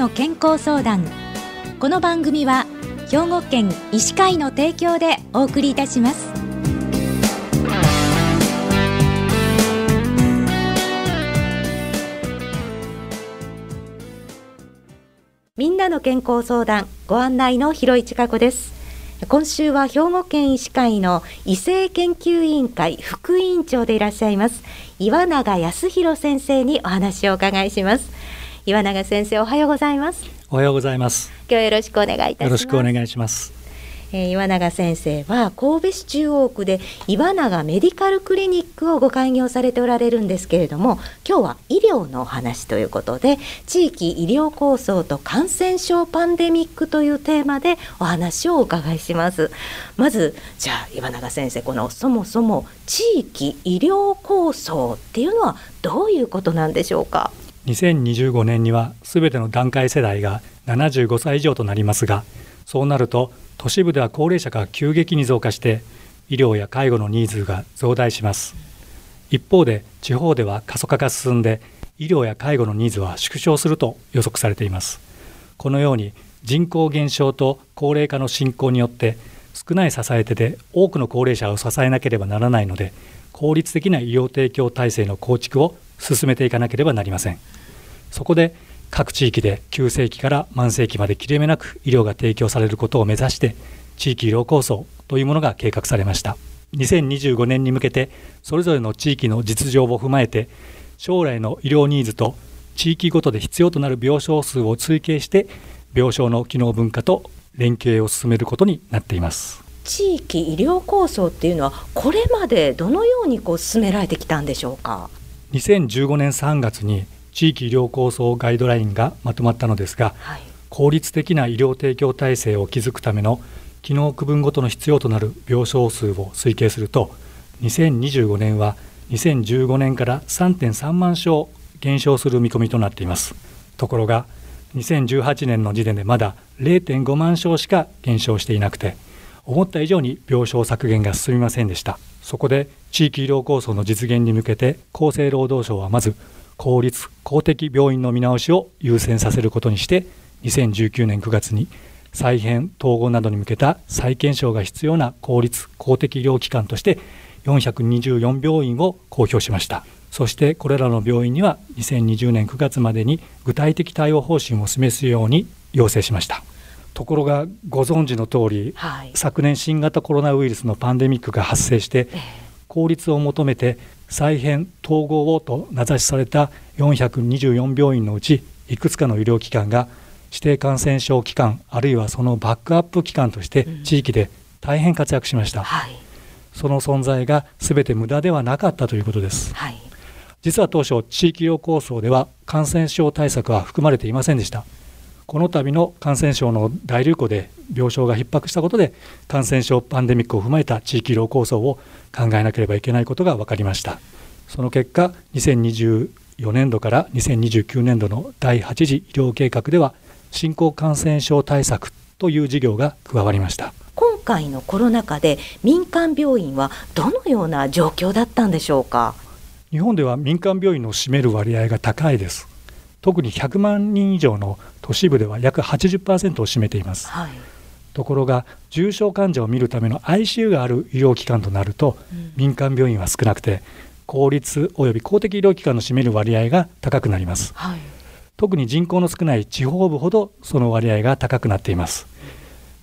の健康相談。この番組は兵庫県医師会の提供でお送りいたします。みんなの健康相談ご案内の広市加子です。今週は兵庫県医師会の異性研究委員会副委員長でいらっしゃいます岩永康弘先生にお話をお伺いします。岩永先生おはようございます。おはようございます。今日よろしくお願いいたします。よろしくお願いします。えー、岩永先生は神戸市中央区で岩永メディカルクリニックをご開業されておられるんですけれども今日は医療のお話ということで地域医療構想と感染症パンデミックというテーマでお話をお伺いします。まずじゃあ岩永先生このそもそも地域医療構想っていうのはどういうことなんでしょうか？2025年にはすべての段階世代が75歳以上となりますがそうなると都市部では高齢者が急激に増加して医療や介護のニーズが増大します。一方で地方では過疎化が進んで医療や介護のニーズは縮小すると予測されています。このように人口減少と高齢化の進行によって少ない支え手で多くの高齢者を支えなければならないので効率的な医療提供体制の構築を進めていかなければなりません。そこで各地域で急性期から慢性期まで切れ目なく医療が提供されることを目指して地域医療構想というものが計画されました。2025年に向けてそれぞれの地域の実情を踏まえて将来の医療ニーズと地域ごとで必要となる病床数を推計して病床の機能分化と連携を進めることになっています。地域医療構想っていうのはこれまでどのようにこう進められてきたんでしょうか？2015年3月に地域医療構想ガイドラインがまとまったのですが、はい、効率的な医療提供体制を築くための機能区分ごとの必要となる病床数を推計すると2025年は2015年から3.3万床減少する見込みとなっています。ところが2018年の時点でまだ0.5万床しか減少していなくて思った以上に病床削減が進みませんでした。そこで地域医療構想の実現に向けて厚生労働省はまず公立公的病院の見直しを優先させることにして2019年9月に再編統合などに向けた再検証が必要な公立公的医療機関として424病院を公表しました。そしてこれらの病院には2020年9月までに具体的対応方針を示すように要請しました。ところがご存知の通り、はい、昨年新型コロナウイルスのパンデミックが発生して、効率を求めて再編統合をと名指しされた424病院のうちいくつかの医療機関が指定感染症機関あるいはそのバックアップ機関として地域で大変活躍しました、うんはい、その存在が全て無駄ではなかったということです、はい、実は当初地域医療構想では感染症対策は含まれていませんでしたこの度の感染症の大流行で病床が逼迫したことで感染症パンデミックを踏まえた地域医療構想を考えなければいけないことが分かりました。その結果2024年度から2029年度の第8次医療計画では新興感染症対策という事業が加わりました。今回のコロナ禍で民間病院はどのような状況だったんでしょうか？日本では民間病院の占める割合が高いです特に100万人以上の都市部では約80%を占めています、はい、ところが重症患者を見るための ICU がある医療機関となると、うん、民間病院は少なくて公立および公的医療機関の占める割合が高くなります、はい、特に人口の少ない地方部ほどその割合が高くなっています。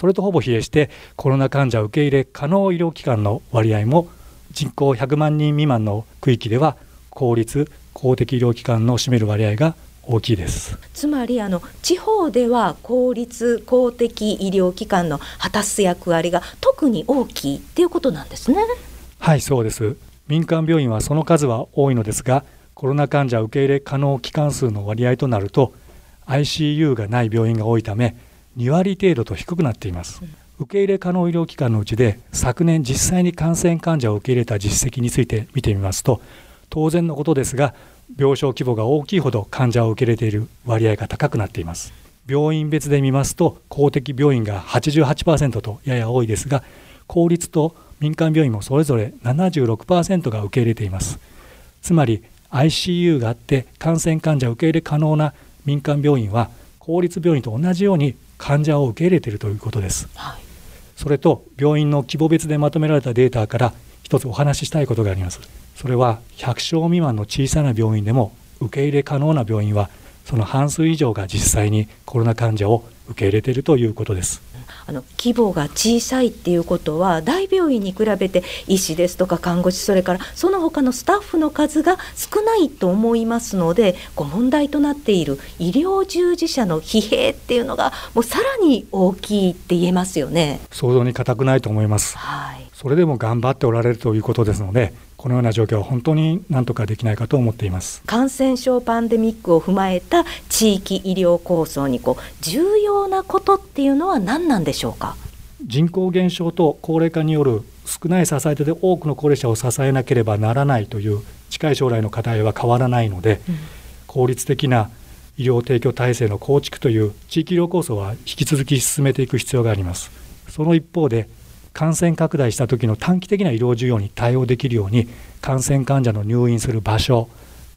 それとほぼ比例してコロナ患者受け入れ可能医療機関の割合も人口100万人未満の区域では公立公的医療機関の占める割合が大きいです。つまりあの地方では公立公的医療機関の果たす役割が特に大きいっていうことなんですね。はいそうです。民間病院はその数は多いのですがコロナ患者受け入れ可能機関数の割合となると ICU がない病院が多いため2割程度と低くなっています、うん、受け入れ可能医療機関のうちで昨年実際に感染患者を受け入れた実績について見てみますと当然のことですが病床規模が大きいほど患者を受け入れている割合が高くなっています。病院別で見ますと公的病院が88%とやや多いですが公立と民間病院もそれぞれ76%が受け入れています。つまり ICU があって感染患者受け入れ可能な民間病院は公立病院と同じように患者を受け入れているということです、はい、それと病院の規模別でまとめられたデータから一つお話ししたいことがあります。それは100床未満の小さな病院でも受け入れ可能な病院はその半数以上が実際にコロナ患者を受け入れているということです。あの規模が小さいっていうことは大病院に比べて医師ですとか看護師それからその他のスタッフの数が少ないと思いますのでこう問題となっている医療従事者の疲弊っていうのがもうさらに大きいって言えますよね。想像に難くないと思います、はい、それでも頑張っておられるということですのでこのような状況は本当に何とかできないかと思っています。感染症パンデミックを踏まえた地域医療構想にこう重要なことっていうのは何なんでしょうか？人口減少と高齢化による少ない支え手で多くの高齢者を支えなければならないという近い将来の課題は変わらないので、うん、効率的な医療提供体制の構築という地域医療構想は引き続き進めていく必要があります。その一方で感染拡大した時の短期的な医療需要に対応できるように感染患者の入院する場所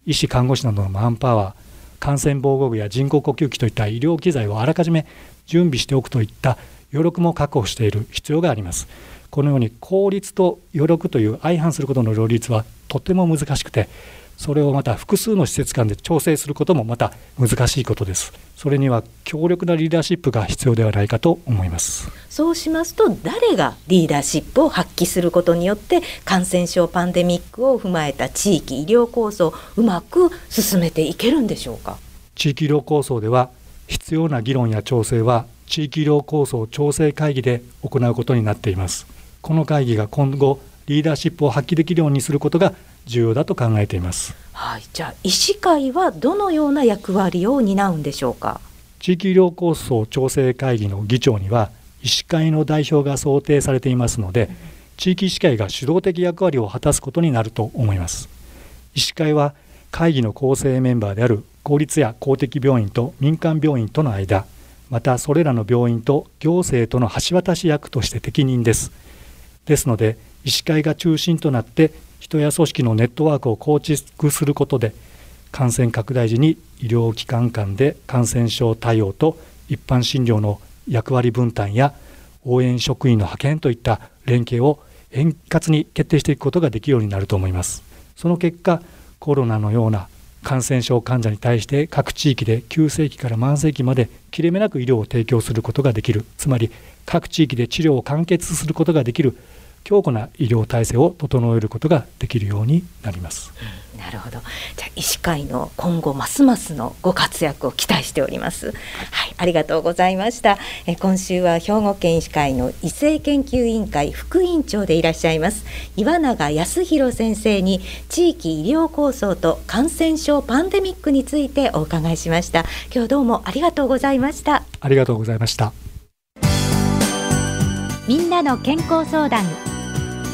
医師看護師などのマンパワー感染防護具や人工呼吸器といった医療機材をあらかじめ準備しておくといった余力も確保している必要があります。このように効率と余力という相反することの両立はとても難しくてそれをまた複数の施設間で調整することもまた難しいことです。それには強力なリーダーシップが必要ではないかと思います。そうしますと誰がリーダーシップを発揮することによって感染症パンデミックを踏まえた地域医療構想をうまく進めていけるんでしょうか？地域医療構想では必要な議論や調整は地域医療構想調整会議で行うことになっています。この会議が今後リーダーシップを発揮できるようにすることが重要だと考えています。はい、じゃあ医師会はどのような役割を担うんでしょうか？地域医療構想調整会議の議長には医師会の代表が想定されていますので、地域医師会が主導的役割を果たすことになると思います。医師会は会議の構成メンバーである公立や公的病院と民間病院との間、またそれらの病院と行政との橋渡し役として適任です。ですので医師会が中心となって人や組織のネットワークを構築することで感染拡大時に医療機関間で感染症対応と一般診療の役割分担や応援職員の派遣といった連携を円滑に決定していくことができるようになると思います。その結果コロナのような感染症患者に対して各地域で急性期から慢性期まで切れ目なく医療を提供することができるつまり各地域で治療を完結することができる強固な医療体制を整えることができるようになります。うん、なるほど。じゃあ医師会の今後ますますのご活躍を期待しております。はい、ありがとうございました。え今週は兵庫県医師会の医政研究委員会副委員長でいらっしゃいます岩永康弘先生に地域医療構想と感染症パンデミックについてお伺いしました。今日どうもありがとうございました。ありがとうございました。みんなの健康相談